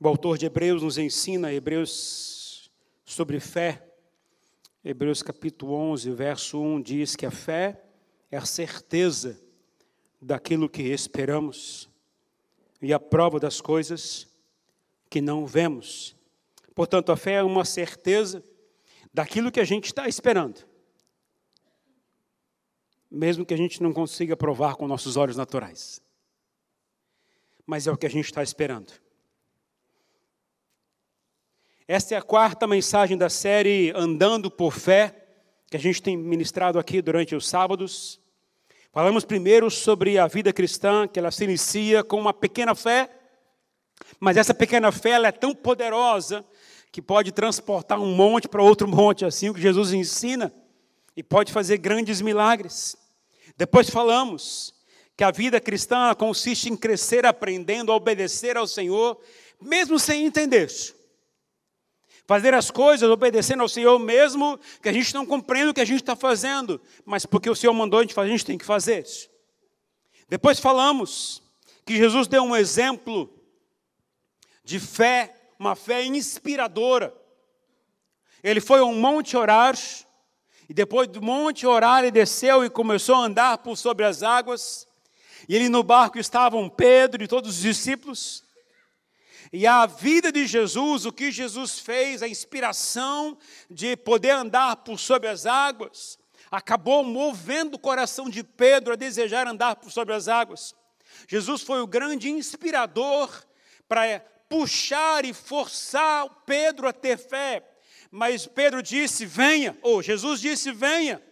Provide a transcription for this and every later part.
O autor de Hebreus nos ensina, Hebreus sobre fé. Hebreus capítulo 11, verso 1 diz que a fé é a certeza daquilo que esperamos e a prova das coisas que não vemos. Portanto, a fé é uma certeza daquilo que a gente está esperando, mesmo que a gente não consiga provar com nossos olhos naturais. Mas é o que a gente está esperando. Esta é a quarta mensagem da série Andando por Fé, que a gente tem ministrado aqui durante os sábados. Falamos primeiro sobre a vida cristã, que ela se inicia com uma pequena fé, mas essa pequena fé ela é tão poderosa que pode transportar um monte para outro monte, assim o que Jesus ensina, e pode fazer grandes milagres. Depois falamos que a vida cristã consiste em crescer aprendendo a obedecer ao Senhor, mesmo sem entender. Fazer as coisas obedecendo ao Senhor, mesmo que a gente não compreenda o que a gente está fazendo, mas porque o Senhor mandou a gente fazer, a gente tem que fazer. Depois falamos que Jesus deu um exemplo de fé uma fé inspiradora. Ele foi ao monte orar, e depois do monte orar, ele desceu e começou a andar por sobre as águas. E ele no barco estavam Pedro e todos os discípulos. E a vida de Jesus, o que Jesus fez, a inspiração de poder andar por sobre as águas, acabou movendo o coração de Pedro a desejar andar por sobre as águas. Jesus foi o grande inspirador para puxar e forçar Pedro a ter fé. Mas Pedro disse: venha, ou Jesus disse: venha.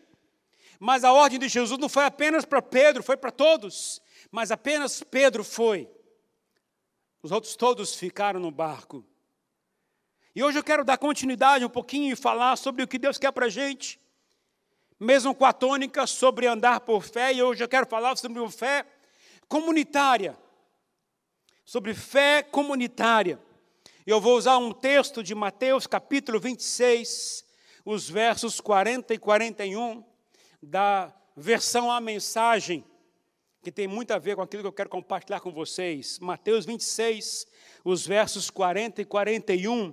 Mas a ordem de Jesus não foi apenas para Pedro, foi para todos. Mas apenas Pedro foi. Os outros todos ficaram no barco. E hoje eu quero dar continuidade um pouquinho e falar sobre o que Deus quer para a gente. Mesmo com a tônica sobre andar por fé, e hoje eu quero falar sobre uma fé comunitária sobre fé comunitária. Eu vou usar um texto de Mateus capítulo 26, os versos 40 e 41, da versão A Mensagem, que tem muito a ver com aquilo que eu quero compartilhar com vocês. Mateus 26, os versos 40 e 41,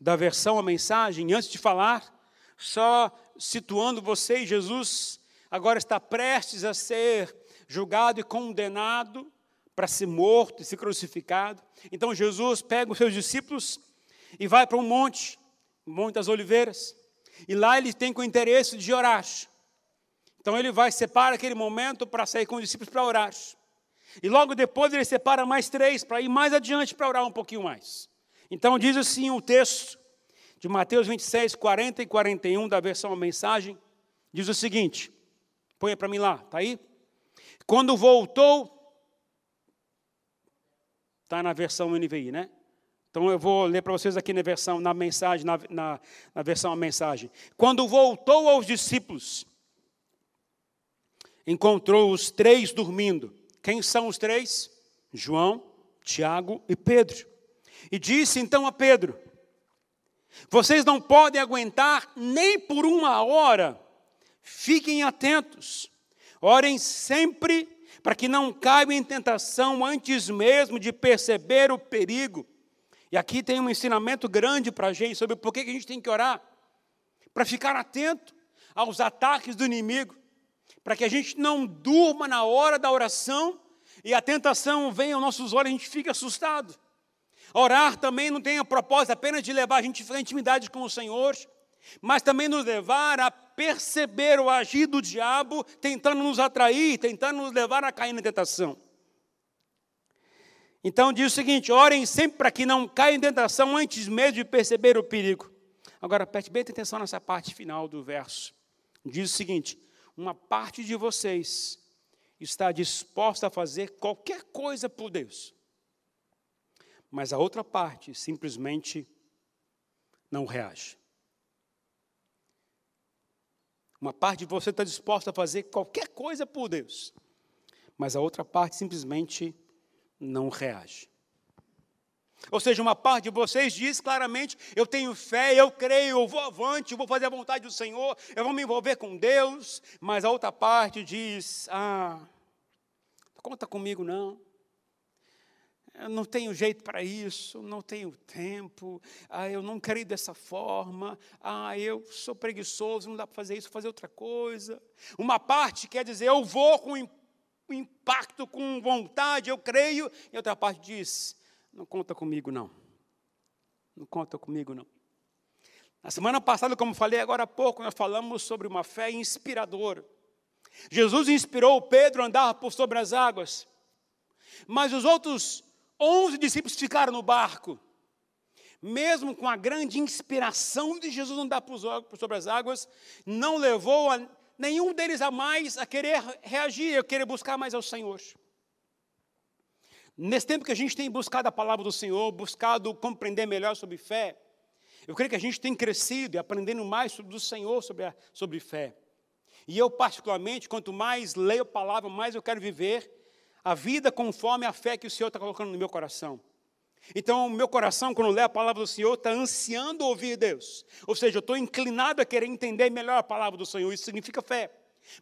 da versão A Mensagem. Antes de falar, só situando vocês, Jesus agora está prestes a ser julgado e condenado para ser morto e ser crucificado. Então Jesus pega os seus discípulos e vai para um monte, o Monte das Oliveiras, e lá ele tem com interesse de orar. Então ele vai separa aquele momento para sair com os discípulos para orar. E logo depois ele separa mais três para ir mais adiante para orar um pouquinho mais. Então diz assim o texto de Mateus 26, 40 e 41 da versão a mensagem, diz o seguinte: põe para mim lá, tá aí? Quando voltou Está na versão NVI, né? Então eu vou ler para vocês aqui na versão, na mensagem, na, na, na versão a mensagem. Quando voltou aos discípulos, encontrou os três dormindo. Quem são os três? João, Tiago e Pedro. E disse então a Pedro: Vocês não podem aguentar nem por uma hora. Fiquem atentos. Orem sempre para que não caiam em tentação antes mesmo de perceber o perigo. E aqui tem um ensinamento grande para a gente sobre por que a gente tem que orar. Para ficar atento aos ataques do inimigo. Para que a gente não durma na hora da oração e a tentação venha aos nossos olhos a gente fique assustado. Orar também não tem a propósito apenas de levar a gente a intimidade com o Senhor, mas também nos levar a perceber o agir do diabo tentando nos atrair, tentando nos levar a cair na tentação. Então diz o seguinte: orem sempre para que não caia em tentação antes mesmo de perceber o perigo. Agora preste bem atenção nessa parte final do verso. Diz o seguinte: uma parte de vocês está disposta a fazer qualquer coisa por Deus, mas a outra parte simplesmente não reage. Uma parte de você está disposta a fazer qualquer coisa por Deus, mas a outra parte simplesmente não reage. Ou seja, uma parte de vocês diz claramente: eu tenho fé, eu creio, eu vou avante, eu vou fazer a vontade do Senhor, eu vou me envolver com Deus, mas a outra parte diz: ah, conta comigo não. eu não tenho jeito para isso, não tenho tempo, ah, eu não ir dessa forma, ah, eu sou preguiçoso, não dá para fazer isso, fazer outra coisa. Uma parte quer dizer, eu vou com impacto, com vontade, eu creio, e outra parte diz, não conta comigo não. Não conta comigo não. Na semana passada, como falei agora há pouco, nós falamos sobre uma fé inspiradora. Jesus inspirou Pedro a andar por sobre as águas. Mas os outros onze discípulos ficaram no barco. Mesmo com a grande inspiração de Jesus andar por sobre as águas, não levou a nenhum deles a mais a querer reagir, a querer buscar mais ao Senhor. Nesse tempo que a gente tem buscado a palavra do Senhor, buscado compreender melhor sobre fé, eu creio que a gente tem crescido e aprendendo mais sobre o Senhor sobre, a, sobre fé. E eu, particularmente, quanto mais leio a palavra, mais eu quero viver a vida conforme a fé que o Senhor está colocando no meu coração. Então, o meu coração, quando lê a palavra do Senhor, está ansiando ouvir Deus. Ou seja, eu estou inclinado a querer entender melhor a palavra do Senhor. Isso significa fé.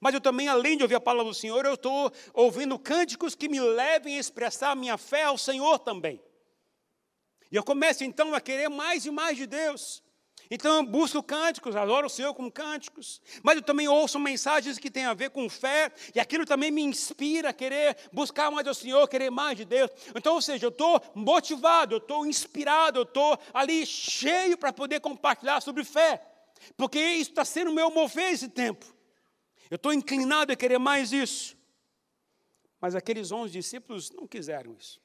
Mas eu também, além de ouvir a palavra do Senhor, eu estou ouvindo cânticos que me levem a expressar a minha fé ao Senhor também. E eu começo então a querer mais e mais de Deus. Então eu busco cânticos, adoro o Senhor com cânticos, mas eu também ouço mensagens que têm a ver com fé, e aquilo também me inspira a querer buscar mais do Senhor, querer mais de Deus. Então, ou seja, eu estou motivado, eu estou inspirado, eu estou ali cheio para poder compartilhar sobre fé, porque isso está sendo o meu mover esse tempo. Eu estou inclinado a querer mais isso. Mas aqueles onze discípulos não quiseram isso.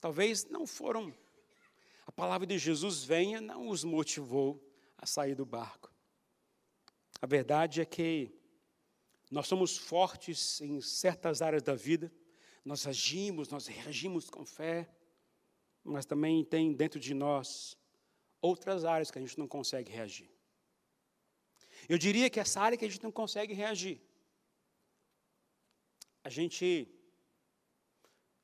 Talvez não foram a palavra de Jesus venha não os motivou a sair do barco. A verdade é que nós somos fortes em certas áreas da vida, nós agimos, nós reagimos com fé, mas também tem dentro de nós outras áreas que a gente não consegue reagir. Eu diria que essa área que a gente não consegue reagir, a gente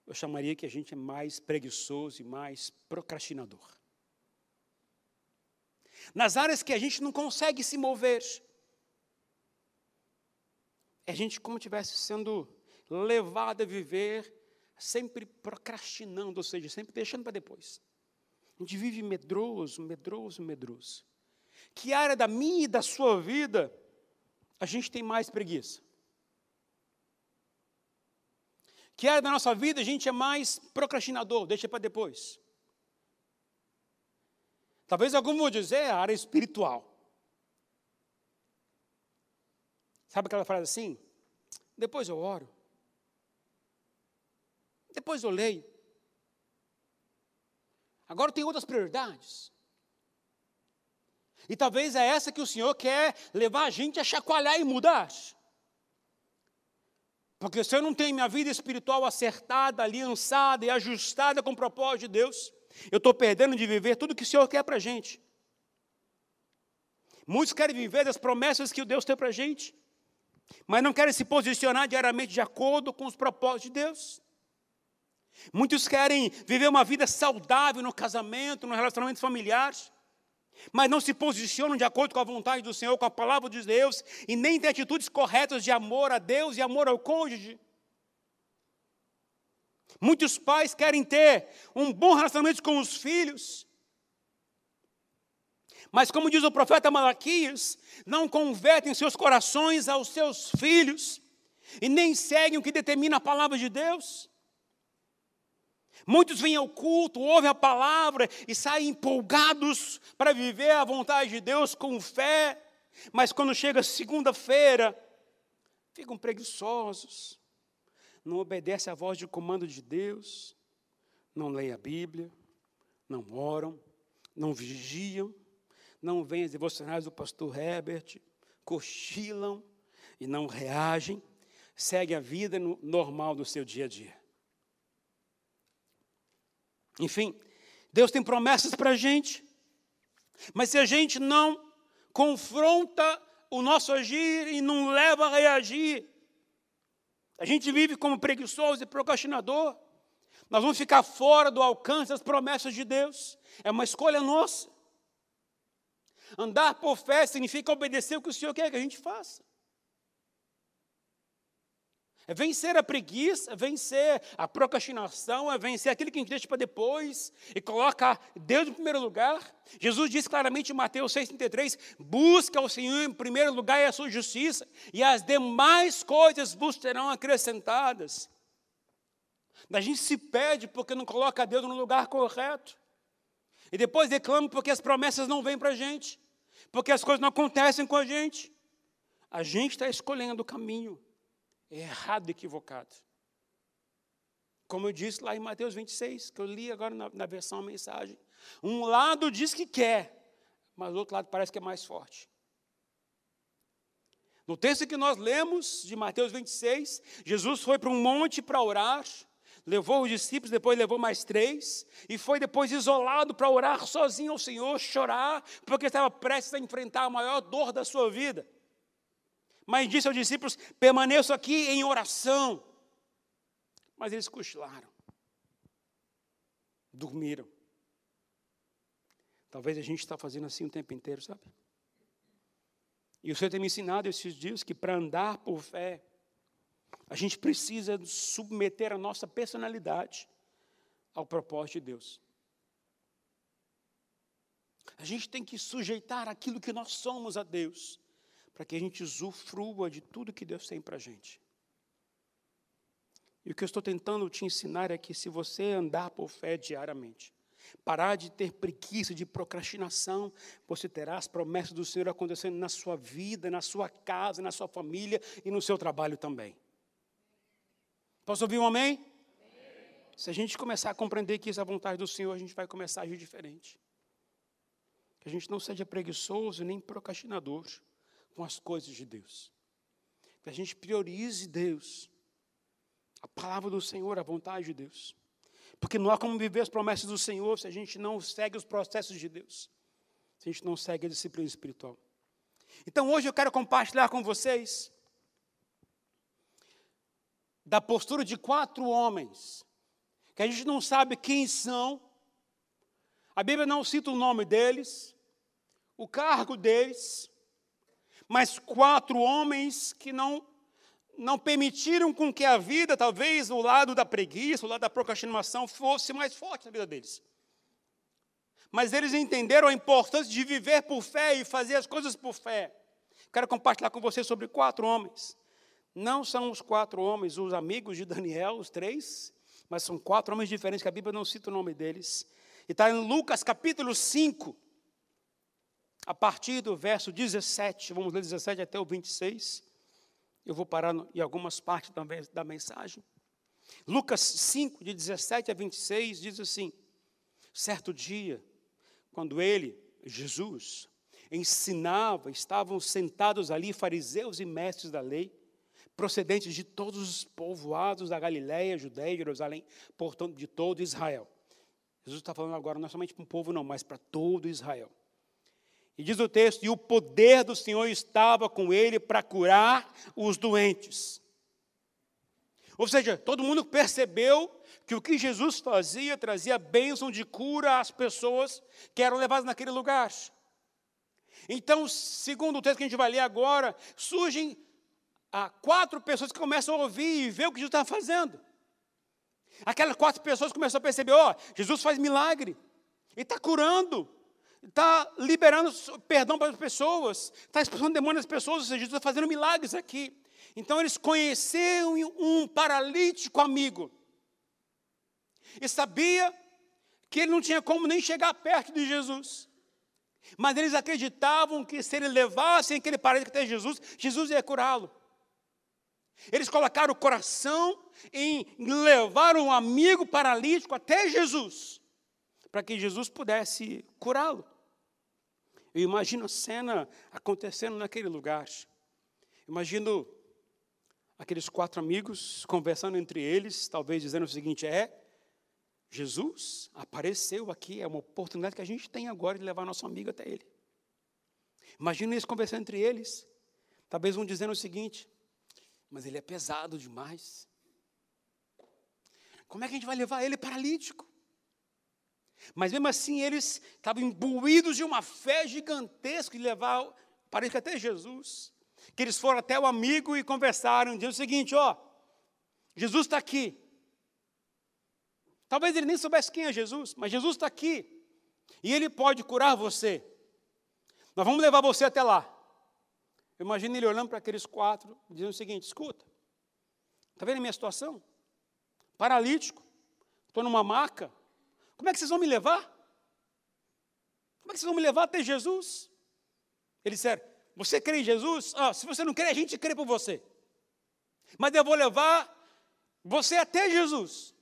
eu chamaria que a gente é mais preguiçoso e mais procrastinador. Nas áreas que a gente não consegue se mover, é a gente como tivesse sendo levado a viver sempre procrastinando, ou seja, sempre deixando para depois. A gente vive medroso, medroso, medroso. Que área da minha e da sua vida a gente tem mais preguiça? Que área da nossa vida a gente é mais procrastinador, deixa para depois. Talvez algum vão dizer a área espiritual. Sabe aquela frase assim? Depois eu oro. Depois eu leio. Agora tem outras prioridades. E talvez é essa que o Senhor quer levar a gente a chacoalhar e mudar. Porque se eu não tenho minha vida espiritual acertada, aliançada e ajustada com o propósito de Deus, eu estou perdendo de viver tudo que o Senhor quer para a gente. Muitos querem viver das promessas que Deus tem para a gente, mas não querem se posicionar diariamente de acordo com os propósitos de Deus. Muitos querem viver uma vida saudável no casamento, no relacionamento familiar, mas não se posicionam de acordo com a vontade do Senhor, com a palavra de Deus, e nem têm atitudes corretas de amor a Deus e amor ao cônjuge. Muitos pais querem ter um bom relacionamento com os filhos, mas, como diz o profeta Malaquias, não convertem seus corações aos seus filhos e nem seguem o que determina a palavra de Deus. Muitos vêm ao culto, ouvem a palavra e saem empolgados para viver a vontade de Deus com fé, mas quando chega segunda-feira, ficam preguiçosos, não obedecem à voz de comando de Deus, não leem a Bíblia, não oram, não vigiam, não vêm as devocionais do pastor Herbert, cochilam e não reagem, seguem a vida normal do seu dia a dia. Enfim, Deus tem promessas para a gente, mas se a gente não confronta o nosso agir e não leva a reagir, a gente vive como preguiçoso e procrastinador, nós vamos ficar fora do alcance das promessas de Deus, é uma escolha nossa. Andar por fé significa obedecer o que o Senhor quer que a gente faça. É vencer a preguiça, é vencer a procrastinação, é vencer aquilo que a gente deixa para depois e coloca Deus em primeiro lugar. Jesus diz claramente em Mateus 6,33: busca o Senhor em primeiro lugar e a sua justiça, e as demais coisas vos serão acrescentadas. A gente se pede porque não coloca Deus no lugar correto. E depois reclama porque as promessas não vêm para a gente, porque as coisas não acontecem com a gente. A gente está escolhendo o caminho errado, equivocado. Como eu disse lá em Mateus 26, que eu li agora na, na versão mensagem. Um lado diz que quer, mas o outro lado parece que é mais forte. No texto que nós lemos, de Mateus 26, Jesus foi para um monte para orar, levou os discípulos, depois levou mais três, e foi depois isolado para orar sozinho ao Senhor, chorar, porque estava prestes a enfrentar a maior dor da sua vida. Mas disse aos discípulos: permaneçam aqui em oração. Mas eles cochilaram, dormiram. Talvez a gente está fazendo assim o tempo inteiro, sabe? E o Senhor tem me ensinado esses dias que para andar por fé, a gente precisa submeter a nossa personalidade ao propósito de Deus. A gente tem que sujeitar aquilo que nós somos a Deus para que a gente usufrua de tudo que Deus tem para a gente. E o que eu estou tentando te ensinar é que se você andar por fé diariamente, parar de ter preguiça, de procrastinação, você terá as promessas do Senhor acontecendo na sua vida, na sua casa, na sua família e no seu trabalho também. Posso ouvir um amém? Se a gente começar a compreender que isso é a vontade do Senhor, a gente vai começar a agir diferente. Que a gente não seja preguiçoso nem procrastinador com as coisas de Deus. Que a gente priorize Deus, a palavra do Senhor, a vontade de Deus. Porque não há como viver as promessas do Senhor se a gente não segue os processos de Deus, se a gente não segue a disciplina espiritual. Então hoje eu quero compartilhar com vocês da postura de quatro homens, que a gente não sabe quem são, a Bíblia não cita o nome deles, o cargo deles, mas quatro homens que não não permitiram com que a vida, talvez o lado da preguiça, o lado da procrastinação fosse mais forte na vida deles. Mas eles entenderam a importância de viver por fé e fazer as coisas por fé. Quero compartilhar com vocês sobre quatro homens. Não são os quatro homens, os amigos de Daniel, os três, mas são quatro homens diferentes que a Bíblia não cita o nome deles. E está em Lucas capítulo 5, a partir do verso 17, vamos ler 17 até o 26. Eu vou parar em algumas partes da mensagem. Lucas 5, de 17 a 26, diz assim: Certo dia, quando ele, Jesus, ensinava, estavam sentados ali fariseus e mestres da lei, procedentes de todos os povoados da Galiléia, Judéia, Jerusalém, portanto, de todo Israel. Jesus está falando agora não somente para um povo, não, mas para todo Israel. E diz o texto: e o poder do Senhor estava com ele para curar os doentes. Ou seja, todo mundo percebeu que o que Jesus fazia trazia bênção de cura às pessoas que eram levadas naquele lugar. Então, segundo o texto que a gente vai ler agora, surgem ah, quatro pessoas que começam a ouvir e ver o que Jesus está fazendo. Aquelas quatro pessoas começam a perceber: ó, oh, Jesus faz milagre, ele está curando, está liberando perdão para as pessoas, está expulsando demônios das pessoas, ou seja, Jesus está fazendo milagres aqui. Então eles conheceram um paralítico amigo. E sabia que ele não tinha como nem chegar perto de Jesus. Mas eles acreditavam que se ele levasse aquele paralítico até Jesus, Jesus ia curá-lo. Eles colocaram o coração em levar um amigo paralítico até Jesus, para que Jesus pudesse curá-lo. Eu imagino a cena acontecendo naquele lugar. Imagino aqueles quatro amigos conversando entre eles, talvez dizendo o seguinte: é, Jesus apareceu aqui, é uma oportunidade que a gente tem agora de levar nosso amigo até ele. Imagina eles conversando entre eles, talvez um dizendo o seguinte: mas ele é pesado demais. Como é que a gente vai levar ele paralítico? Mas mesmo assim, eles estavam imbuídos de uma fé gigantesca de levar, parece que até Jesus. Que eles foram até o amigo e conversaram, dizendo o seguinte: ó, Jesus está aqui. Talvez ele nem soubesse quem é Jesus, mas Jesus está aqui. E ele pode curar você. Nós vamos levar você até lá. Imagina ele olhando para aqueles quatro, dizendo o seguinte: escuta, está vendo a minha situação? Paralítico, estou numa maca. Como é que vocês vão me levar? Como é que vocês vão me levar até Jesus? Ele disse: Você crê em Jesus? Ah, se você não crê, a gente crê por você. Mas eu vou levar você até Jesus,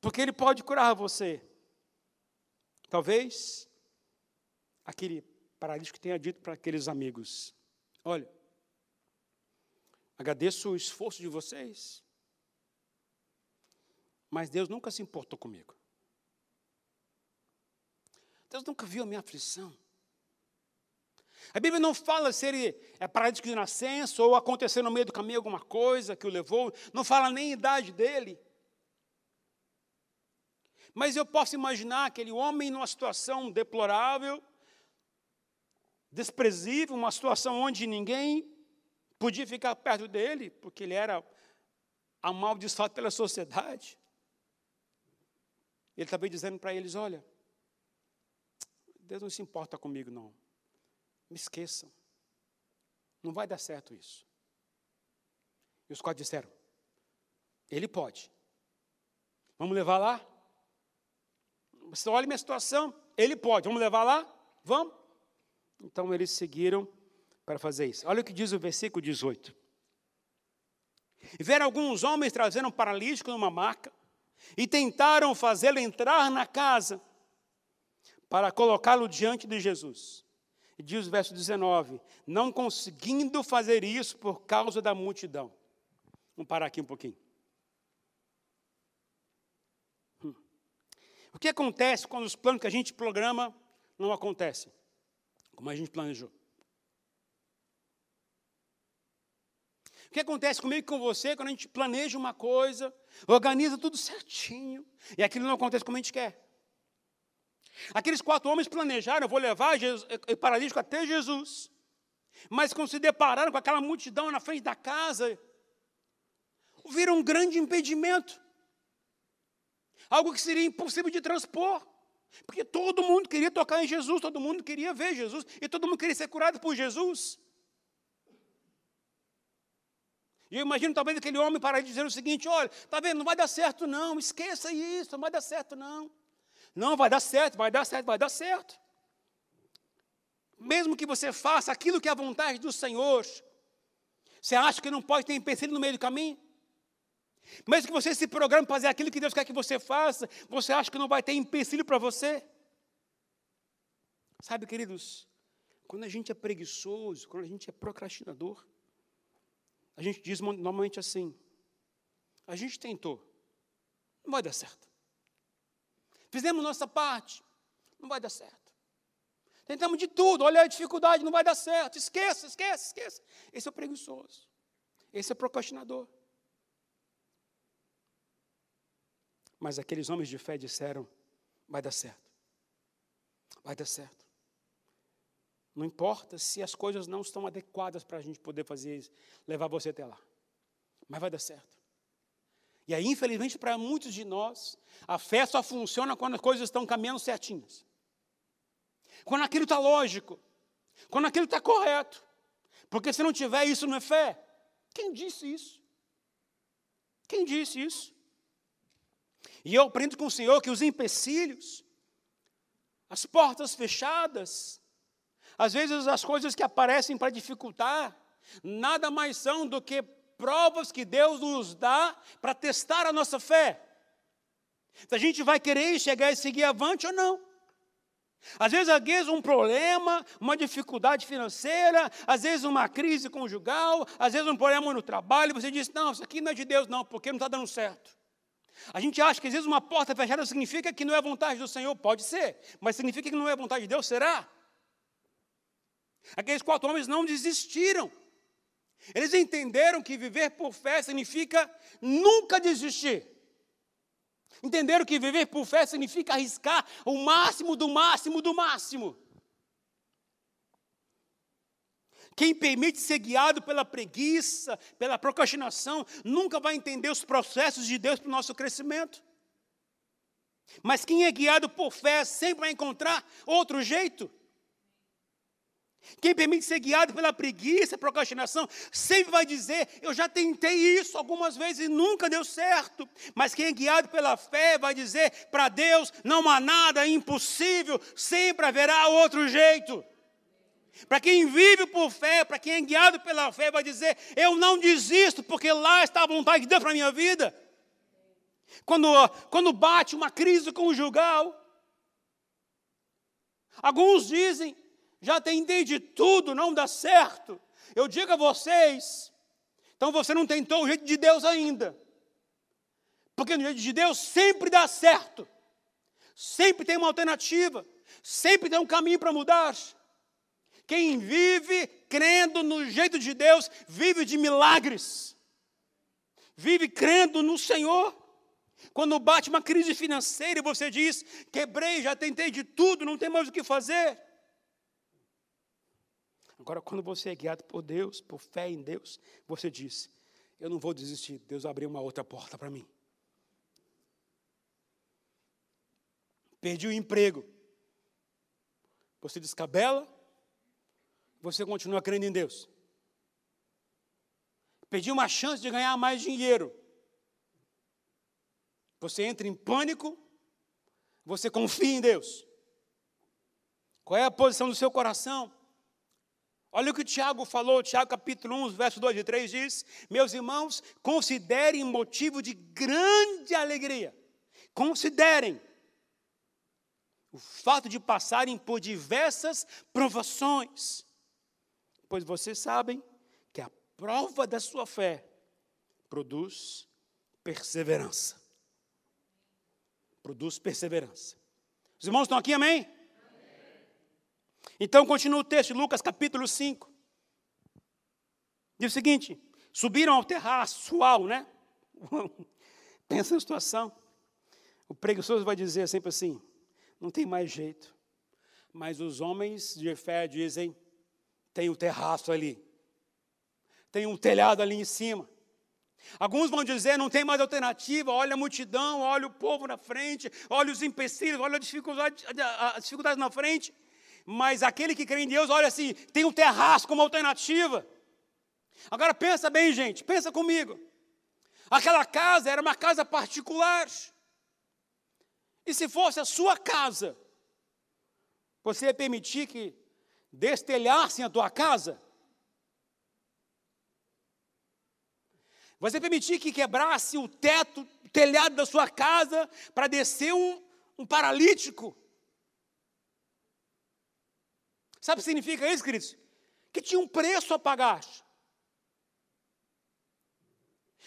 porque Ele pode curar você. Talvez aquele paralítico tenha dito para aqueles amigos: Olha, agradeço o esforço de vocês, mas Deus nunca se importou comigo. Deus nunca viu a minha aflição. A Bíblia não fala se ele é paralítico de nascença ou aconteceu no meio do caminho alguma coisa que o levou, não fala nem a idade dele. Mas eu posso imaginar aquele homem numa situação deplorável, desprezível, uma situação onde ninguém podia ficar perto dele, porque ele era amaldiçoado pela sociedade. Ele estava dizendo para eles: Olha, Deus não se importa comigo, não. Me esqueçam. Não vai dar certo isso. E os quatro disseram: Ele pode. Vamos levar lá? Você olha minha situação, ele pode. Vamos levar lá? Vamos. Então eles seguiram para fazer isso. Olha o que diz o versículo 18. E vieram alguns homens trazendo um paralítico numa maca e tentaram fazê-lo entrar na casa para colocá-lo diante de Jesus. E diz o verso 19: não conseguindo fazer isso por causa da multidão. Vamos parar aqui um pouquinho. Hum. O que acontece quando os planos que a gente programa não acontecem como a gente planejou? O que acontece comigo e com você quando a gente planeja uma coisa, organiza tudo certinho, e aquilo não acontece como a gente quer? Aqueles quatro homens planejaram, eu vou levar o paralítico até Jesus. Mas quando se depararam com aquela multidão na frente da casa, viram um grande impedimento. Algo que seria impossível de transpor. Porque todo mundo queria tocar em Jesus, todo mundo queria ver Jesus, e todo mundo queria ser curado por Jesus. E eu imagino talvez aquele homem parar de dizer o seguinte: olha, está vendo, não vai dar certo não, esqueça isso, não vai dar certo não. Não, vai dar certo, vai dar certo, vai dar certo. Mesmo que você faça aquilo que é a vontade do Senhor, você acha que não pode ter empecilho no meio do caminho? Mesmo que você se programe para fazer aquilo que Deus quer que você faça, você acha que não vai ter empecilho para você? Sabe, queridos, quando a gente é preguiçoso, quando a gente é procrastinador, a gente diz normalmente assim: a gente tentou, não vai dar certo. Fizemos nossa parte, não vai dar certo. Tentamos de tudo, olha a dificuldade, não vai dar certo. Esqueça, esqueça, esqueça. Esse é preguiçoso. Esse é procrastinador. Mas aqueles homens de fé disseram: vai dar certo. Vai dar certo. Não importa se as coisas não estão adequadas para a gente poder fazer isso, levar você até lá. Mas vai dar certo. E aí, infelizmente, para muitos de nós, a fé só funciona quando as coisas estão caminhando certinhas. Quando aquilo está lógico. Quando aquilo está correto. Porque se não tiver isso, não é fé. Quem disse isso? Quem disse isso? E eu aprendo com o Senhor que os empecilhos, as portas fechadas, às vezes as coisas que aparecem para dificultar, nada mais são do que provas que Deus nos dá para testar a nossa fé. Se a gente vai querer chegar e seguir avante ou não. Às vezes, às vezes, um problema, uma dificuldade financeira, às vezes uma crise conjugal, às vezes um problema no trabalho, você diz, não, isso aqui não é de Deus, não, porque não está dando certo. A gente acha que às vezes uma porta fechada significa que não é vontade do Senhor, pode ser, mas significa que não é vontade de Deus, será? Aqueles quatro homens não desistiram. Eles entenderam que viver por fé significa nunca desistir. Entenderam que viver por fé significa arriscar o máximo do máximo do máximo. Quem permite ser guiado pela preguiça, pela procrastinação, nunca vai entender os processos de Deus para o nosso crescimento. Mas quem é guiado por fé sempre vai encontrar outro jeito. Quem permite ser guiado pela preguiça, procrastinação, sempre vai dizer: Eu já tentei isso algumas vezes e nunca deu certo. Mas quem é guiado pela fé vai dizer: Para Deus não há nada impossível, sempre haverá outro jeito. Para quem vive por fé, para quem é guiado pela fé, vai dizer: Eu não desisto, porque lá está a vontade de Deus para a minha vida. Quando, quando bate uma crise conjugal, alguns dizem: Já tentei de tudo, não dá certo. Eu digo a vocês: então você não tentou o jeito de Deus ainda. Porque no jeito de Deus sempre dá certo. Sempre tem uma alternativa. Sempre tem um caminho para mudar. Quem vive crendo no jeito de Deus, vive de milagres. Vive crendo no Senhor. Quando bate uma crise financeira e você diz: quebrei, já tentei de tudo, não tem mais o que fazer. Agora, quando você é guiado por Deus, por fé em Deus, você diz: eu não vou desistir, Deus abriu uma outra porta para mim. Perdi o emprego. Você descabela, você continua crendo em Deus. Perdi uma chance de ganhar mais dinheiro. Você entra em pânico, você confia em Deus. Qual é a posição do seu coração? Olha o que o Tiago falou, Tiago capítulo 1, verso 2 e 3 diz: Meus irmãos, considerem motivo de grande alegria. Considerem o fato de passarem por diversas provações pois vocês sabem que a prova da sua fé produz perseverança. Produz perseverança. Os irmãos estão aqui, amém? Então continua o texto, Lucas capítulo 5. Diz o seguinte: subiram ao terraço sual, né? Pensa na situação. O preguiçoso vai dizer sempre assim: não tem mais jeito. Mas os homens de fé dizem: tem um terraço ali, tem um telhado ali em cima. Alguns vão dizer, não tem mais alternativa, olha a multidão, olha o povo na frente, olha os empecilhos, olha a dificuldade, as dificuldades na frente. Mas aquele que crê em Deus, olha assim, tem um terraço como alternativa. Agora pensa bem, gente, pensa comigo. Aquela casa era uma casa particular. E se fosse a sua casa, você ia permitir que destelhassem a tua casa? Você permitir que quebrasse o teto, o telhado da sua casa para descer um, um paralítico? Sabe o que significa isso, queridos? Que tinha um preço a pagar.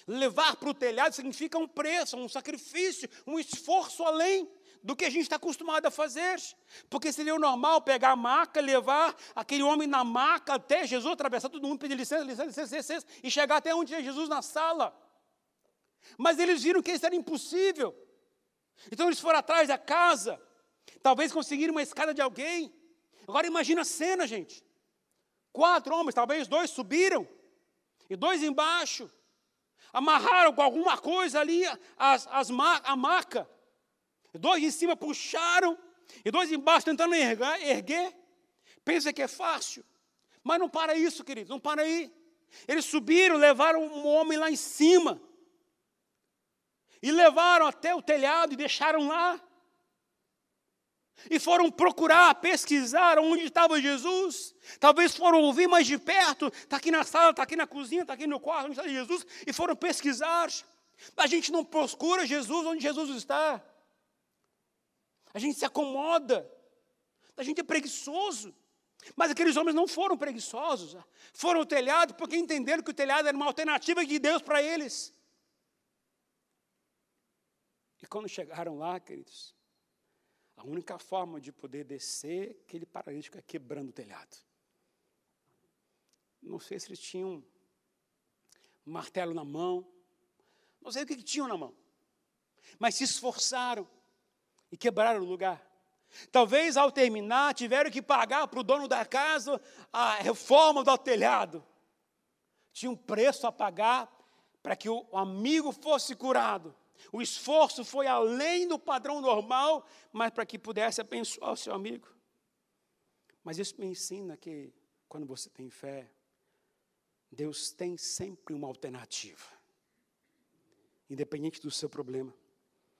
Levar para o telhado significa um preço, um sacrifício, um esforço além do que a gente está acostumado a fazer. Porque seria o normal pegar a maca, levar aquele homem na maca até Jesus, atravessar todo mundo, pedir licença, licença, licença, licença, e chegar até onde é Jesus na sala. Mas eles viram que isso era impossível. Então eles foram atrás da casa, talvez conseguiram uma escada de alguém. Agora imagina a cena, gente. Quatro homens, talvez dois subiram, e dois embaixo. Amarraram com alguma coisa ali as, as, a maca Dois em cima puxaram, e dois embaixo tentando erguer, erguer. Pensa que é fácil. Mas não para isso, queridos, não para aí. Eles subiram, levaram um homem lá em cima. E levaram até o telhado e deixaram lá. E foram procurar, pesquisar onde estava Jesus. Talvez foram ouvir mais de perto. Está aqui na sala, está aqui na cozinha, está aqui no quarto, onde está Jesus. E foram pesquisar. A gente não procura Jesus onde Jesus está. A gente se acomoda. A gente é preguiçoso. Mas aqueles homens não foram preguiçosos. Foram ao telhado porque entenderam que o telhado era uma alternativa de Deus para eles. E quando chegaram lá, queridos, a única forma de poder descer aquele paralítico é quebrando o telhado. Não sei se eles tinham um martelo na mão, não sei o que, que tinham na mão, mas se esforçaram e quebraram o lugar. Talvez ao terminar tiveram que pagar para o dono da casa a reforma do telhado. Tinha um preço a pagar para que o amigo fosse curado. O esforço foi além do padrão normal, mas para que pudesse abençoar o seu amigo. Mas isso me ensina que quando você tem fé, Deus tem sempre uma alternativa, independente do seu problema.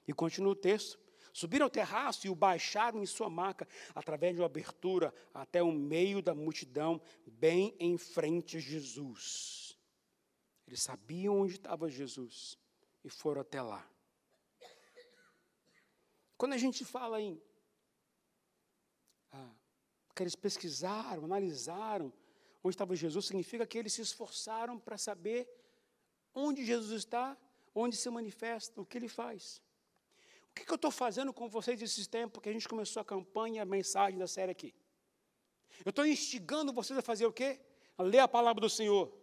E continua o texto. Subiram ao terraço e o baixaram em sua maca, através de uma abertura, até o meio da multidão, bem em frente a Jesus. Eles sabiam onde estava Jesus e foram até lá. Quando a gente fala em ah, que eles pesquisaram, analisaram onde estava Jesus, significa que eles se esforçaram para saber onde Jesus está, onde se manifesta, o que ele faz. O que, que eu estou fazendo com vocês esses tempos que a gente começou a campanha, a mensagem da série aqui? Eu estou instigando vocês a fazer o quê? A ler a palavra do Senhor.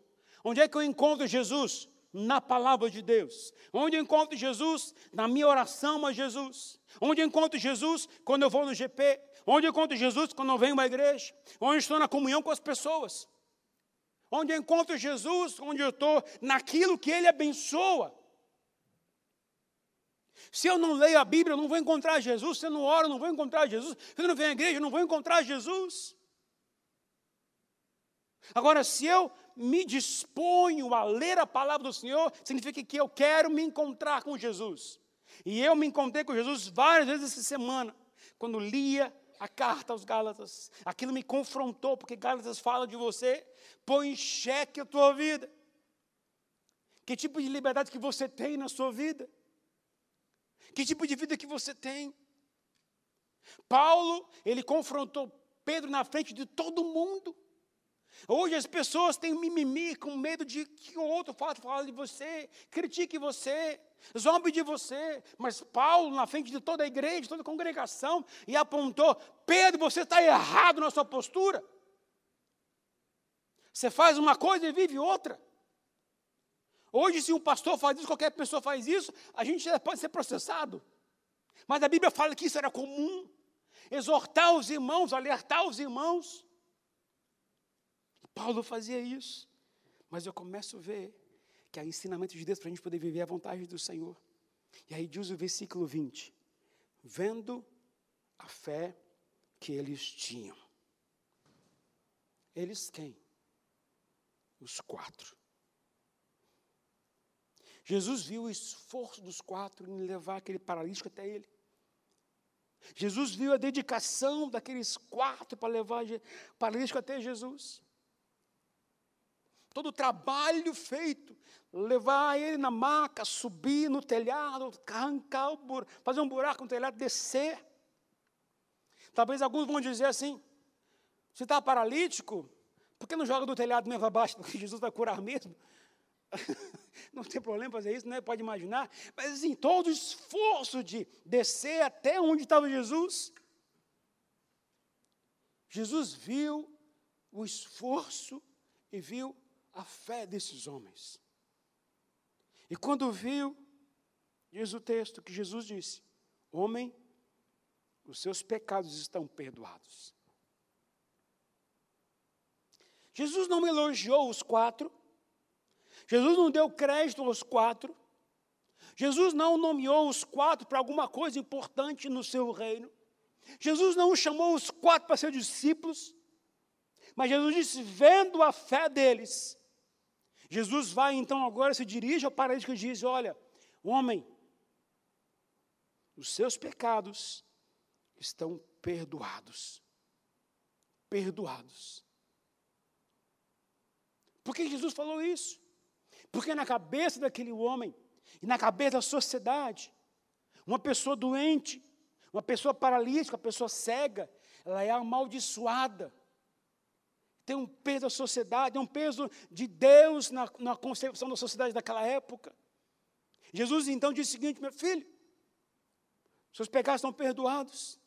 Onde é que eu encontro Jesus? Na palavra de Deus. Onde eu encontro Jesus? Na minha oração a Jesus. Onde eu encontro Jesus? Quando eu vou no GP. Onde eu encontro Jesus? Quando eu venho à igreja. Onde eu estou na comunhão com as pessoas. Onde eu encontro Jesus? Onde eu estou naquilo que Ele abençoa. Se eu não leio a Bíblia, eu não vou encontrar Jesus. Se eu não oro, eu não vou encontrar Jesus. Se eu não venho à igreja, eu não vou encontrar Jesus. Agora, se eu me disponho a ler a palavra do Senhor, significa que eu quero me encontrar com Jesus. E eu me encontrei com Jesus várias vezes essa semana, quando lia a carta aos Gálatas. Aquilo me confrontou, porque Gálatas fala de você, põe em xeque a tua vida. Que tipo de liberdade que você tem na sua vida? Que tipo de vida que você tem? Paulo, ele confrontou Pedro na frente de todo mundo. Hoje as pessoas têm mimimi com medo de que o outro fale, de você, critique você, zombe de você. Mas Paulo, na frente de toda a igreja, toda a congregação, e apontou: Pedro, você está errado na sua postura. Você faz uma coisa e vive outra. Hoje, se um pastor faz isso, qualquer pessoa faz isso, a gente pode ser processado. Mas a Bíblia fala que isso era comum. Exortar os irmãos, alertar os irmãos. Paulo fazia isso. Mas eu começo a ver que há ensinamento de Deus para a gente poder viver a vontade do Senhor. E aí diz o versículo 20: Vendo a fé que eles tinham. Eles quem? Os quatro. Jesus viu o esforço dos quatro em levar aquele paralítico até ele. Jesus viu a dedicação daqueles quatro para levar o paralítico até Jesus todo o trabalho feito, levar ele na maca, subir no telhado, arrancar o buraco, fazer um buraco no telhado, descer. Talvez alguns vão dizer assim: você está paralítico, por que não joga do telhado mesmo abaixo, porque Jesus vai curar mesmo? não tem problema fazer isso, né? pode imaginar. Mas assim, todo o esforço de descer até onde estava Jesus. Jesus viu o esforço e viu a fé desses homens. E quando viu, diz o texto que Jesus disse: Homem, os seus pecados estão perdoados. Jesus não elogiou os quatro, Jesus não deu crédito aos quatro, Jesus não nomeou os quatro para alguma coisa importante no seu reino, Jesus não chamou os quatro para ser discípulos, mas Jesus disse: vendo a fé deles, Jesus vai então agora, se dirige ao paralítico e diz: Olha, homem, os seus pecados estão perdoados. Perdoados. Por que Jesus falou isso? Porque na cabeça daquele homem e na cabeça da sociedade, uma pessoa doente, uma pessoa paralítica, uma pessoa cega, ela é amaldiçoada tem um peso da sociedade, é um peso de Deus na, na concepção da sociedade daquela época. Jesus então disse o seguinte: meu filho, seus pecados estão perdoados.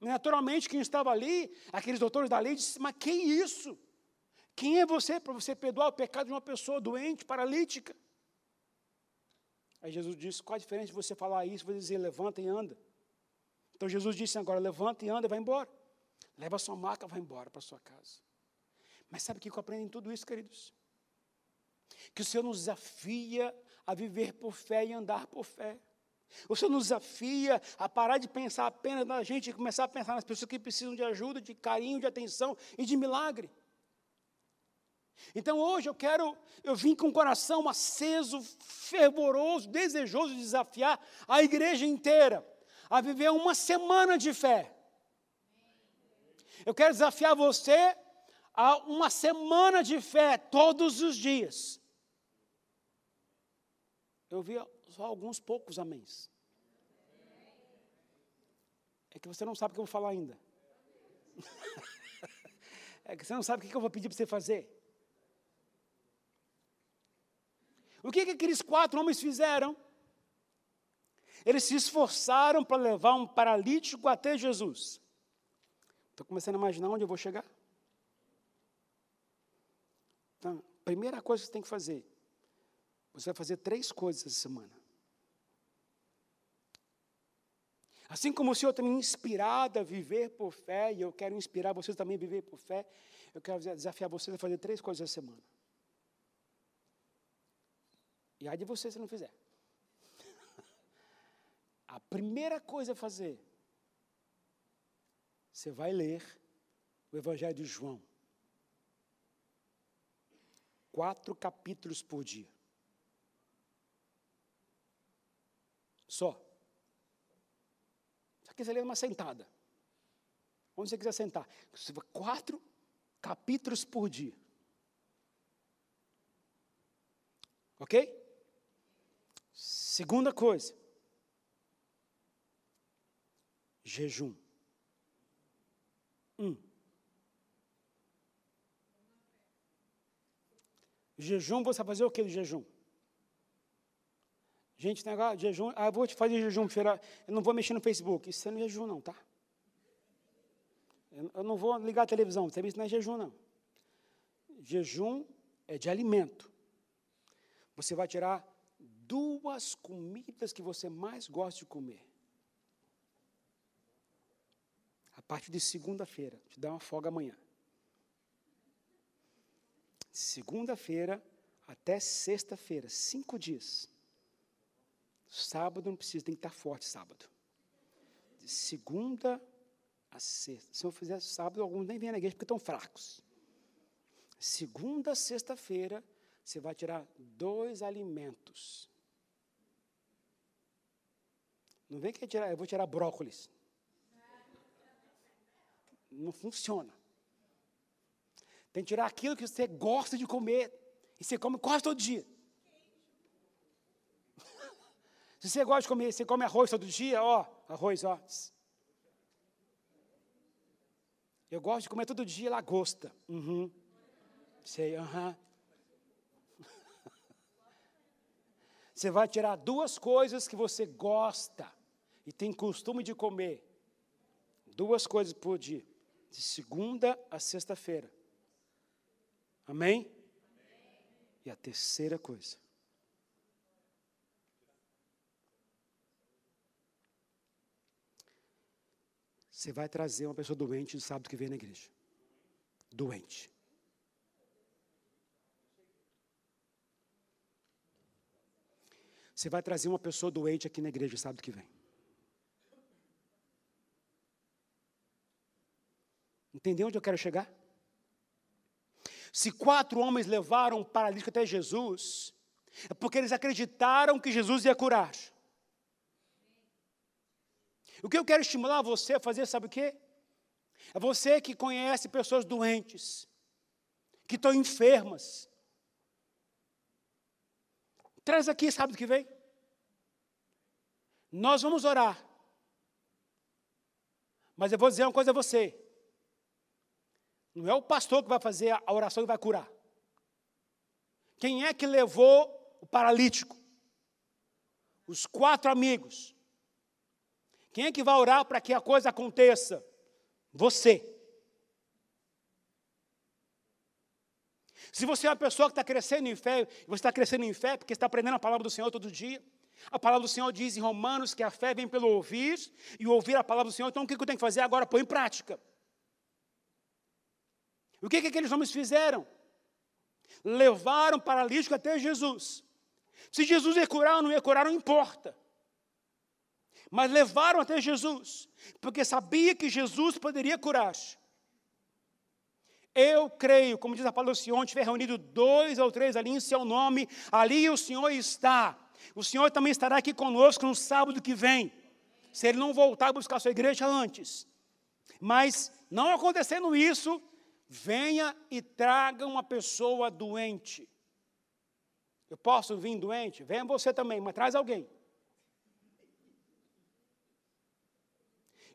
Naturalmente, quem estava ali, aqueles doutores da lei, disse: Mas que isso? Quem é você para você perdoar o pecado de uma pessoa doente, paralítica? Aí Jesus disse: qual a diferença de você falar isso você dizer levanta e anda? Então Jesus disse agora: levanta e anda e vai embora. Leva a sua maca, vai embora para sua casa. Mas sabe o que eu aprendo em tudo isso, queridos? Que o Senhor nos desafia a viver por fé e andar por fé. O Senhor nos desafia a parar de pensar apenas na gente e começar a pensar nas pessoas que precisam de ajuda, de carinho, de atenção e de milagre. Então hoje eu quero, eu vim com o coração aceso, fervoroso, desejoso de desafiar a igreja inteira a viver uma semana de fé. Eu quero desafiar você a uma semana de fé todos os dias. Eu vi só alguns poucos améns. É que você não sabe o que eu vou falar ainda. é que você não sabe o que eu vou pedir para você fazer. O que, que aqueles quatro homens fizeram? Eles se esforçaram para levar um paralítico até Jesus. Estou começando a imaginar onde eu vou chegar. Então, primeira coisa que você tem que fazer, você vai fazer três coisas essa semana. Assim como o Senhor tem me inspirado a viver por fé, e eu quero inspirar vocês também a viver por fé, eu quero desafiar vocês a fazer três coisas essa semana. E aí de você se não fizer. A primeira coisa a fazer, você vai ler o Evangelho de João. Quatro capítulos por dia. Só. Só que você lê uma sentada. Onde você quiser sentar. Quatro capítulos por dia. Ok? Segunda coisa, jejum. Um. Jejum, você vai fazer o que de jejum? Gente, negócio, jejum, ah, vou te fazer jejum, eu não vou mexer no Facebook. Isso não é jejum, não, tá? Eu não vou ligar a televisão, isso não é jejum, não. Jejum é de alimento. Você vai tirar duas comidas que você mais gosta de comer. A partir de segunda-feira, te dá uma folga amanhã. Segunda-feira até sexta-feira, cinco dias. Sábado não precisa, tem que estar forte sábado. De segunda a sexta. Se eu fizer sábado, alguns nem vêm na igreja porque estão fracos. Segunda a sexta-feira, você vai tirar dois alimentos não vem que tirar, eu vou tirar brócolis. Não funciona. Tem que tirar aquilo que você gosta de comer. E você come quase todo dia. Se você gosta de comer, você come arroz todo dia, ó, arroz, ó. Eu gosto de comer todo dia lagosta. Uhum. Sei, aham. Uhum. Você vai tirar duas coisas que você gosta e tem costume de comer duas coisas por dia, de segunda a sexta-feira. Amém? Amém? E a terceira coisa. Você vai trazer uma pessoa doente no sábado que vem na igreja. Doente. Você vai trazer uma pessoa doente aqui na igreja sábado que vem. Entendeu onde eu quero chegar? Se quatro homens levaram um paralítico até Jesus, é porque eles acreditaram que Jesus ia curar. O que eu quero estimular você a fazer, sabe o quê? É você que conhece pessoas doentes, que estão enfermas. Traz aqui, sabe do que vem? Nós vamos orar. Mas eu vou dizer uma coisa a você. Não é o pastor que vai fazer a oração e vai curar. Quem é que levou o paralítico? Os quatro amigos. Quem é que vai orar para que a coisa aconteça? Você. Se você é uma pessoa que está crescendo em fé, você está crescendo em fé porque está aprendendo a palavra do Senhor todo dia, A palavra do Senhor diz em Romanos que a fé vem pelo ouvir e ouvir a palavra do Senhor. Então o que eu tenho que fazer agora? Pôr em prática. O que, que aqueles homens fizeram? Levaram o paralítico até Jesus. Se Jesus ia curar ou não ia curar, não importa. Mas levaram até Jesus, porque sabia que Jesus poderia curar. Eu creio, como diz a palavra do Senhor, tiver reunido dois ou três ali em seu nome, ali o Senhor está. O Senhor também estará aqui conosco no sábado que vem. Se ele não voltar a buscar a sua igreja antes. Mas, não acontecendo isso, venha e traga uma pessoa doente. Eu posso vir doente? Venha você também, mas traz alguém.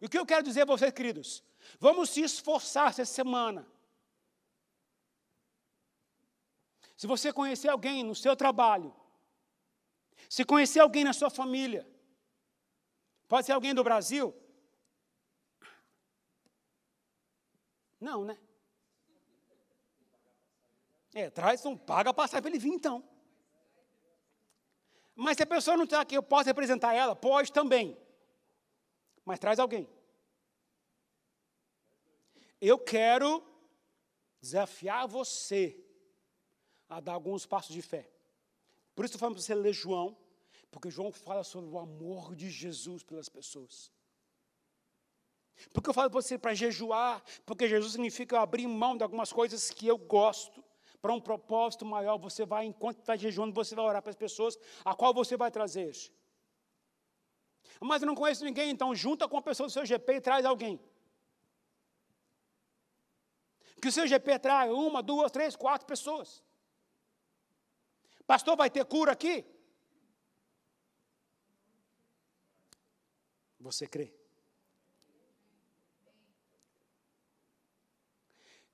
E o que eu quero dizer a vocês, queridos? Vamos se esforçar essa semana Se você conhecer alguém no seu trabalho, se conhecer alguém na sua família, pode ser alguém do Brasil? Não, né? É, traz, não paga passar para ele vir então. Mas se a pessoa não está aqui, eu posso representar ela? Pode também. Mas traz alguém. Eu quero desafiar você a dar alguns passos de fé. Por isso eu falo para você ler João, porque João fala sobre o amor de Jesus pelas pessoas. Porque eu falo para você para jejuar, porque Jesus significa abrir mão de algumas coisas que eu gosto, para um propósito maior. Você vai, enquanto está jejuando, você vai orar para as pessoas, a qual você vai trazer. Mas eu não conheço ninguém, então junta com a pessoa do seu GP e traz alguém. Que o seu GP traga uma, duas, três, quatro pessoas. Pastor, vai ter cura aqui? Você crê?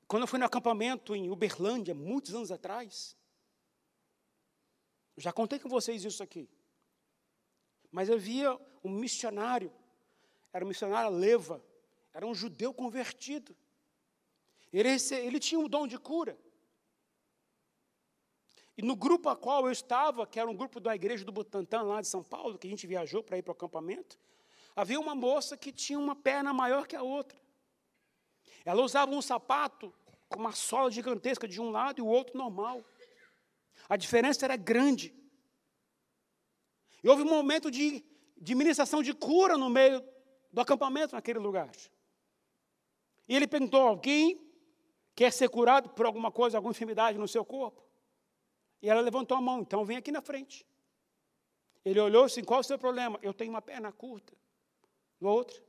Quando eu fui no acampamento em Uberlândia, muitos anos atrás, já contei com vocês isso aqui. Mas eu via um missionário, era um missionário leva, era um judeu convertido. Ele, ele tinha um dom de cura. E no grupo a qual eu estava, que era um grupo da igreja do Butantã, lá de São Paulo, que a gente viajou para ir para o acampamento, havia uma moça que tinha uma perna maior que a outra. Ela usava um sapato com uma sola gigantesca de um lado e o outro normal. A diferença era grande. E houve um momento de, de ministração de cura no meio do acampamento naquele lugar. E ele perguntou: alguém quer ser curado por alguma coisa, alguma enfermidade no seu corpo? E ela levantou a mão, então vem aqui na frente. Ele olhou assim: qual é o seu problema? Eu tenho uma perna curta. No outro.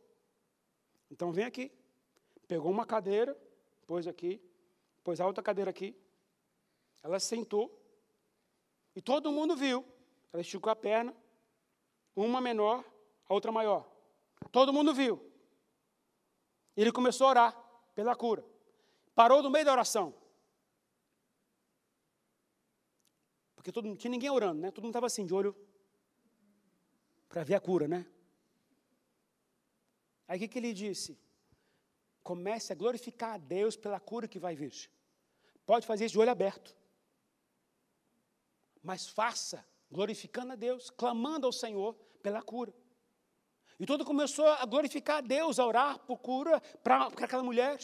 Então vem aqui. Pegou uma cadeira, pôs aqui, pôs a outra cadeira aqui. Ela sentou. E todo mundo viu. Ela esticou a perna, uma menor, a outra maior. Todo mundo viu. Ele começou a orar pela cura. Parou no meio da oração. Porque todo, não tinha ninguém orando, né? Todo mundo estava assim, de olho para ver a cura, né? Aí o que, que ele disse? Comece a glorificar a Deus pela cura que vai vir. Pode fazer isso de olho aberto. Mas faça glorificando a Deus, clamando ao Senhor pela cura. E todo começou a glorificar a Deus, a orar por cura para aquela mulher.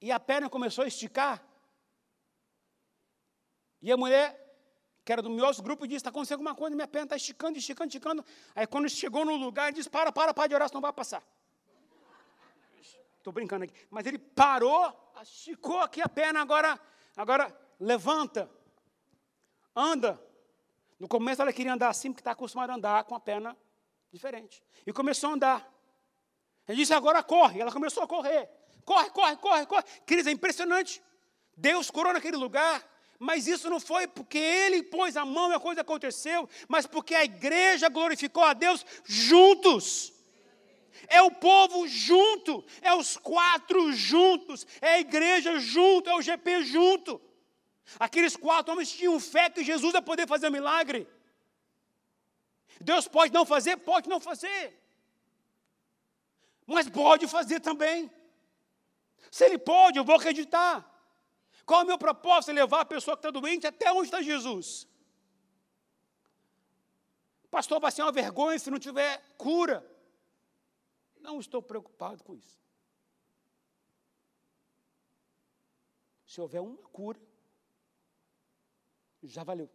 E a perna começou a esticar. E a mulher, que era do meu grupo, disse: está acontecendo alguma coisa, minha perna está esticando, esticando, esticando. Aí quando chegou no lugar, disse: para, para, para de orar, senão vai passar. Estou brincando aqui. Mas ele parou, esticou aqui a perna, agora, agora levanta, anda. No começo ela queria andar assim, porque está acostumada a andar com a perna diferente. E começou a andar. Ele disse, agora corre. Ela começou a correr. Corre, corre, corre, corre. Queridos, é impressionante. Deus curou naquele lugar. Mas isso não foi porque ele pôs a mão e a coisa aconteceu, mas porque a igreja glorificou a Deus juntos. É o povo junto, é os quatro juntos, é a igreja junto, é o GP junto. Aqueles quatro homens tinham fé que Jesus ia poder fazer um milagre. Deus pode não fazer? Pode não fazer. Mas pode fazer também. Se Ele pode, eu vou acreditar. Qual é o meu propósito? Levar a pessoa que está doente até onde está Jesus. Pastor, vai ser uma vergonha se não tiver cura. Não estou preocupado com isso. Se houver uma cura, já valeu.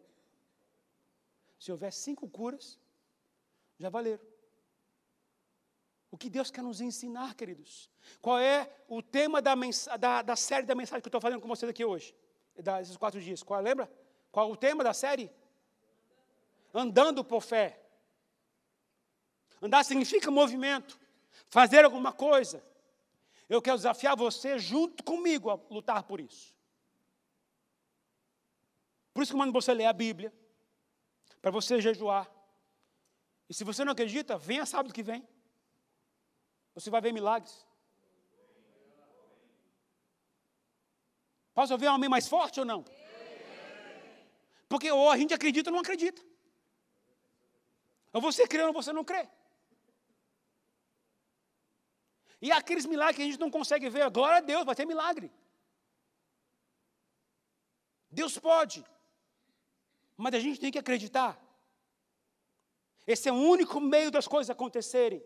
Se houver cinco curas, já valeram. O que Deus quer nos ensinar, queridos? Qual é o tema da, da, da série da mensagem que eu estou fazendo com vocês aqui hoje? Desses quatro dias. Qual, lembra? Qual o tema da série? Andando por fé. Andar significa movimento, fazer alguma coisa. Eu quero desafiar você junto comigo a lutar por isso. Por isso que eu mando você ler a Bíblia, para você jejuar. E se você não acredita, venha sábado que vem. Você vai ver milagres. Posso ouvir um amém mais forte ou não? Porque ou a gente acredita ou não acredita. Ou você crê ou você não crê. E aqueles milagres que a gente não consegue ver, glória a Deus, vai ter milagre. Deus pode. Mas a gente tem que acreditar. Esse é o único meio das coisas acontecerem.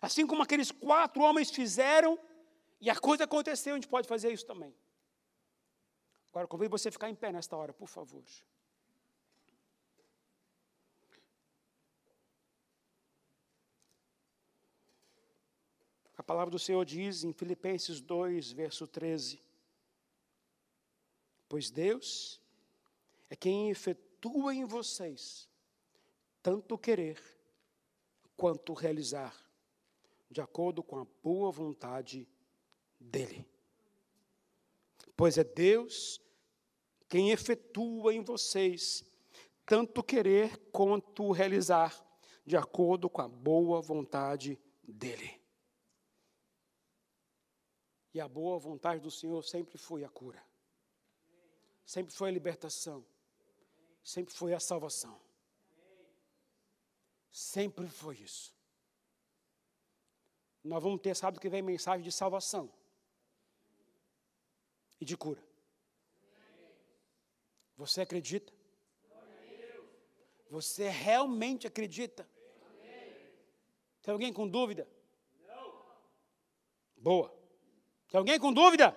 Assim como aqueles quatro homens fizeram, e a coisa aconteceu, a gente pode fazer isso também. Agora, convido você a ficar em pé nesta hora, por favor. A palavra do Senhor diz em Filipenses 2, verso 13: Pois Deus é quem efetua em vocês tanto querer quanto realizar de acordo com a boa vontade dEle. Pois é Deus quem efetua em vocês tanto querer quanto realizar, de acordo com a boa vontade dEle. E a boa vontade do Senhor sempre foi a cura, sempre foi a libertação, sempre foi a salvação. Sempre foi isso nós vamos ter sábado que vem mensagem de salvação e de cura. Você acredita? Você realmente acredita? Tem alguém com dúvida? Boa. Tem alguém com dúvida?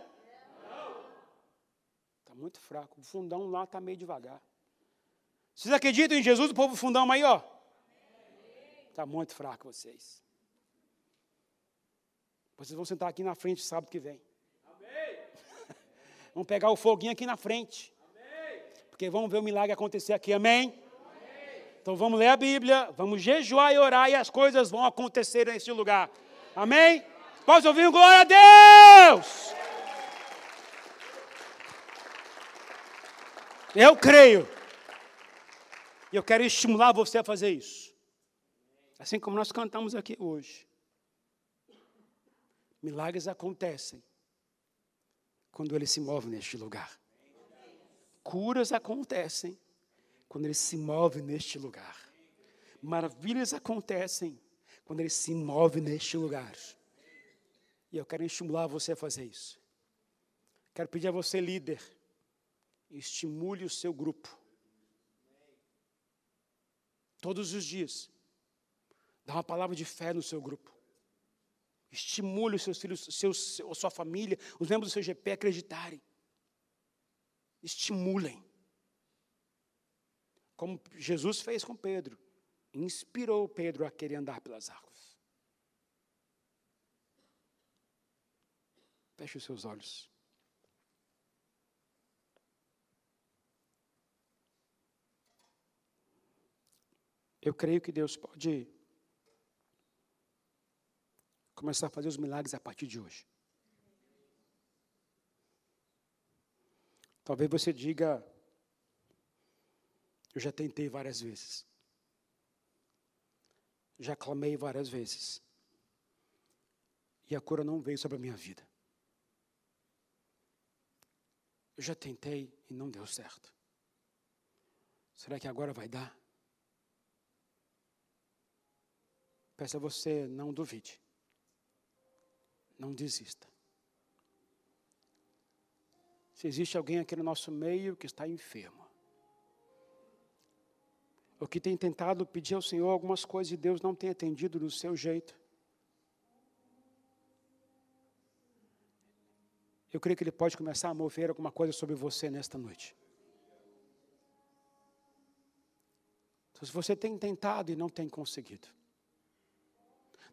Está muito fraco. O fundão lá está meio devagar. Vocês acreditam em Jesus, o povo fundão aí, ó? Está muito fraco vocês. Vocês vão sentar aqui na frente sábado que vem. Amém. Vamos pegar o foguinho aqui na frente. Porque vamos ver o milagre acontecer aqui. Amém? Amém? Então vamos ler a Bíblia, vamos jejuar e orar e as coisas vão acontecer nesse lugar. Amém? Posso ouvir um glória a Deus? Eu creio. E eu quero estimular você a fazer isso. Assim como nós cantamos aqui hoje. Milagres acontecem quando ele se move neste lugar. Curas acontecem quando ele se move neste lugar. Maravilhas acontecem quando ele se move neste lugar. Eu quero estimular você a fazer isso. Quero pedir a você, líder, estimule o seu grupo. Todos os dias. Dá uma palavra de fé no seu grupo. Estimule os seus filhos, seus, sua família, os membros do seu GP a acreditarem. Estimulem. Como Jesus fez com Pedro. Inspirou Pedro a querer andar pelas águas. Feche os seus olhos. Eu creio que Deus pode começar a fazer os milagres a partir de hoje. Talvez você diga, eu já tentei várias vezes. Já clamei várias vezes. E a cura não veio sobre a minha vida. Eu já tentei e não deu certo. Será que agora vai dar? Peço a você, não duvide. Não desista. Se existe alguém aqui no nosso meio que está enfermo, ou que tem tentado pedir ao Senhor algumas coisas e Deus não tem atendido do seu jeito. Eu creio que Ele pode começar a mover alguma coisa sobre você nesta noite. Então, se você tem tentado e não tem conseguido,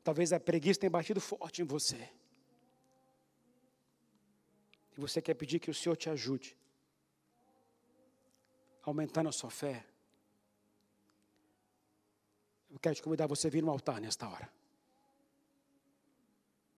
talvez a preguiça tenha batido forte em você. E você quer pedir que o Senhor te ajude, aumentando a sua fé. Eu quero te convidar você a vir no altar nesta hora.